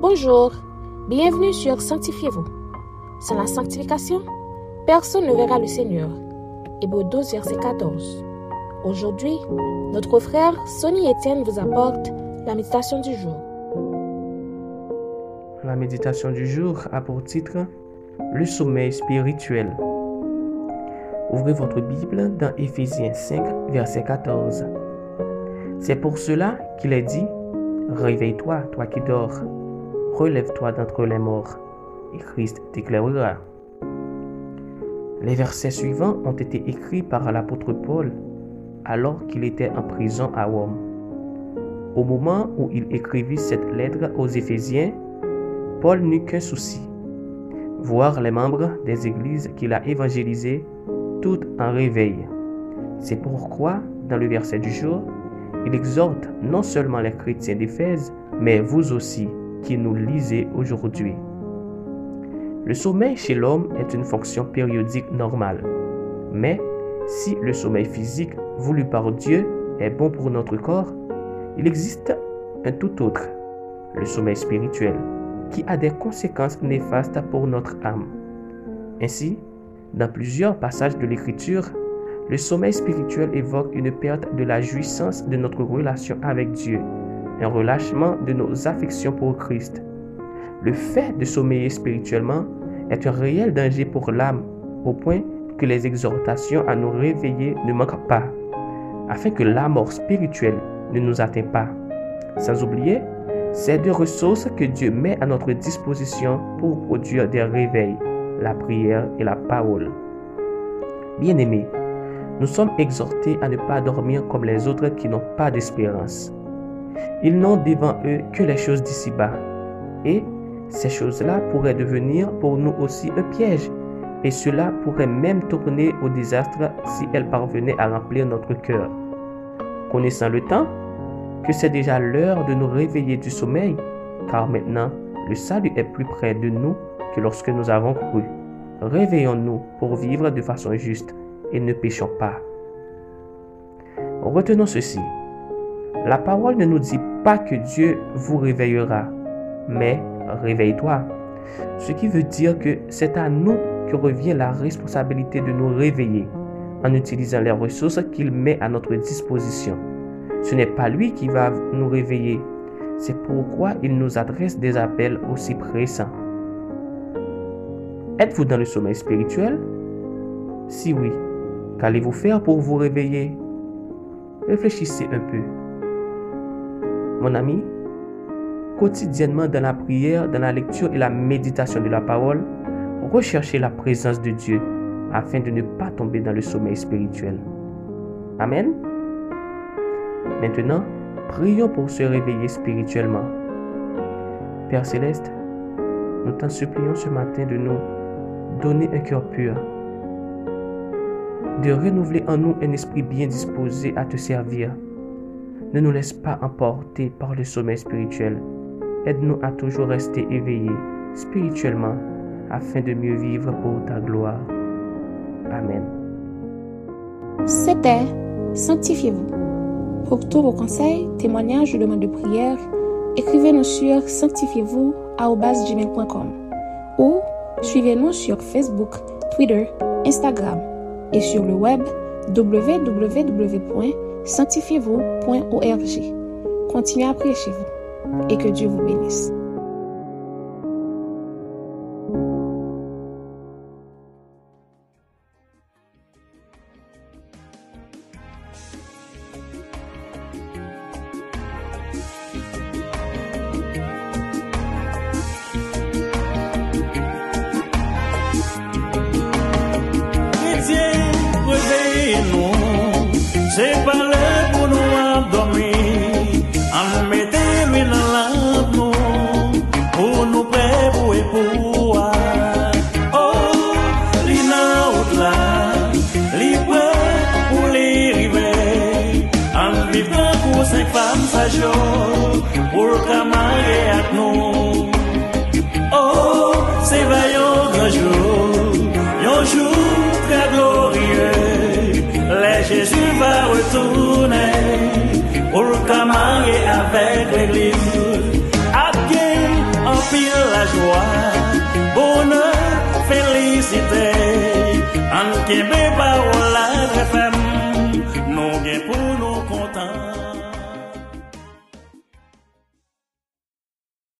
Bonjour, bienvenue sur Sanctifiez-vous. Sans la sanctification, personne ne verra le Seigneur. Hébreu 12, verset 14. Aujourd'hui, notre frère Sonny Etienne vous apporte la méditation du jour. La méditation du jour a pour titre Le sommeil spirituel. Ouvrez votre Bible dans Éphésiens 5, verset 14. C'est pour cela qu'il est dit, Réveille-toi, toi qui dors, relève-toi d'entre les morts, et Christ t'éclairera. Les versets suivants ont été écrits par l'apôtre Paul alors qu'il était en prison à Rome. Au moment où il écrivit cette lettre aux Éphésiens, Paul n'eut qu'un souci, voir les membres des églises qu'il a évangélisées toutes en réveil. C'est pourquoi, dans le verset du jour, il exhorte non seulement les chrétiens d'Éphèse, mais vous aussi qui nous lisez aujourd'hui. Le sommeil chez l'homme est une fonction périodique normale. Mais si le sommeil physique voulu par Dieu est bon pour notre corps, il existe un tout autre, le sommeil spirituel, qui a des conséquences néfastes pour notre âme. Ainsi, dans plusieurs passages de l'Écriture, le sommeil spirituel évoque une perte de la jouissance de notre relation avec Dieu, un relâchement de nos affections pour Christ. Le fait de sommeiller spirituellement est un réel danger pour l'âme, au point que les exhortations à nous réveiller ne manquent pas, afin que la mort spirituelle ne nous atteigne pas. Sans oublier ces deux ressources que Dieu met à notre disposition pour produire des réveils, la prière et la parole. Bien-aimés, nous sommes exhortés à ne pas dormir comme les autres qui n'ont pas d'espérance. Ils n'ont devant eux que les choses d'ici-bas. Et ces choses-là pourraient devenir pour nous aussi un piège. Et cela pourrait même tourner au désastre si elles parvenaient à remplir notre cœur. Connaissant le temps, que c'est déjà l'heure de nous réveiller du sommeil, car maintenant le salut est plus près de nous que lorsque nous avons cru. Réveillons-nous pour vivre de façon juste et ne péchons pas. Retenons ceci. La parole ne nous dit pas que Dieu vous réveillera, mais réveille-toi. Ce qui veut dire que c'est à nous que revient la responsabilité de nous réveiller en utilisant les ressources qu'il met à notre disposition. Ce n'est pas lui qui va nous réveiller. C'est pourquoi il nous adresse des appels aussi pressants. Êtes-vous dans le sommeil spirituel? Si oui, qu'allez-vous faire pour vous réveiller? Réfléchissez un peu. Mon ami, quotidiennement dans la prière, dans la lecture et la méditation de la parole, recherchez la présence de Dieu afin de ne pas tomber dans le sommeil spirituel. Amen. Maintenant, prions pour se réveiller spirituellement. Père céleste, nous t'en supplions ce matin de nous donner un cœur pur, de renouveler en nous un esprit bien disposé à te servir. Ne nous laisse pas emporter par le sommeil spirituel. Aide-nous à toujours rester éveillés spirituellement afin de mieux vivre pour ta gloire. Amen. C'était Sanctifiez-vous. Pour tous vos conseils, témoignages ou demandes de prière, écrivez-nous sur sanctifiez-vous@gmail.com ou suivez-nous sur Facebook, Twitter, Instagram et sur le web www.sanctifiez-vous.org. Continuez à prier chez vous et que Dieu vous bénisse. Jour. Un jour très glorieux. Les Jésus va retourner pour le avec l'église. Again, la joie, bonheur, félicité. En Québec,